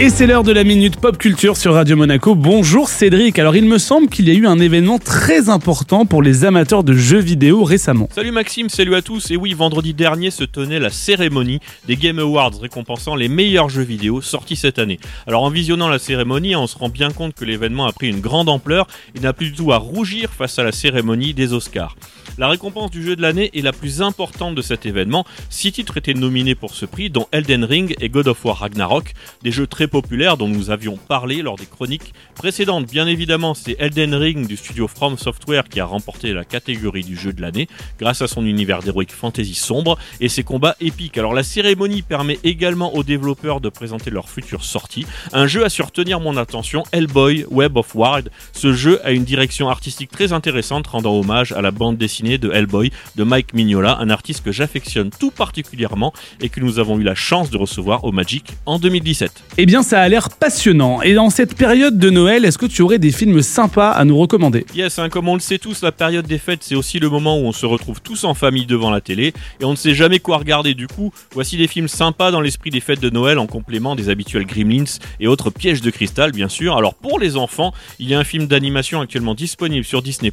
Et c'est l'heure de la minute pop culture sur Radio Monaco. Bonjour Cédric. Alors il me semble qu'il y a eu un événement très important pour les amateurs de jeux vidéo récemment. Salut Maxime, salut à tous. Et oui, vendredi dernier se tenait la cérémonie des Game Awards récompensant les meilleurs jeux vidéo sortis cette année. Alors en visionnant la cérémonie, on se rend bien compte que l'événement a pris une grande ampleur et n'a plus du tout à rougir face à la cérémonie des Oscars. La récompense du jeu de l'année est la plus importante de cet événement. Six titres étaient nominés pour ce prix, dont Elden Ring et God of War Ragnarok, des jeux très populaires dont nous avions parlé lors des chroniques précédentes. Bien évidemment, c'est Elden Ring du studio From Software qui a remporté la catégorie du jeu de l'année grâce à son univers d'heroic fantasy sombre et ses combats épiques. Alors la cérémonie permet également aux développeurs de présenter leur future sortie. Un jeu a su retenir mon attention, Hellboy Web of Ward. Ce jeu a une direction artistique très intéressante rendant hommage à la bande dessinée de Hellboy de Mike Mignola, un artiste que j'affectionne tout particulièrement et que nous avons eu la chance de recevoir au Magic en 2017. Eh bien ça a l'air passionnant. Et dans cette période de Noël, est-ce que tu aurais des films sympas à nous recommander? Yes, hein, comme on le sait tous, la période des fêtes, c'est aussi le moment où on se retrouve tous en famille devant la télé et on ne sait jamais quoi regarder. Du coup, voici des films sympas dans l'esprit des fêtes de Noël en complément des habituels Gremlins et autres pièges de cristal, bien sûr. Alors pour les enfants, il y a un film d'animation actuellement disponible sur Disney+,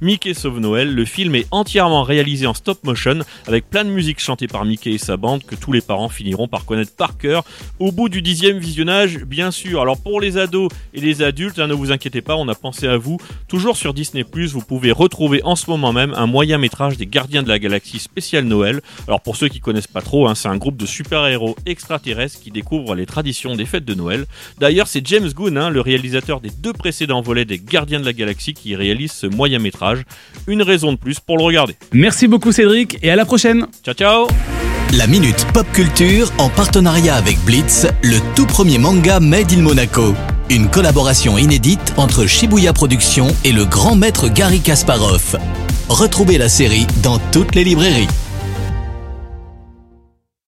Mickey Sauve Noël. Le film est entièrement réalisé en stop motion avec plein de musique chantée par Mickey et sa bande que tous les parents finiront par connaître par cœur au bout du dixième visionnage, bien sûr. Alors pour les ados et les adultes, hein, ne vous inquiétez pas, on a pensé à vous. Toujours sur Disney+, vous pouvez retrouver en ce moment même un moyen métrage des Gardiens de la Galaxie spécial Noël. Alors pour ceux qui connaissent pas trop, hein, c'est un groupe de super-héros extraterrestres qui découvrent les traditions des fêtes de Noël. D'ailleurs, c'est James Gunn, hein, le réalisateur des deux précédents volets des Gardiens de la Galaxie, qui réalise ce moyen métrage. Une raison de plus pour le regarder. Merci beaucoup Cédric et à la prochaine. Ciao ciao La Minute Pop Culture en partenariat avec Blitz, le tout premier manga Made in Monaco. Une collaboration inédite entre Shibuya Productions et le grand maître Gary Kasparov. Retrouvez la série dans toutes les librairies.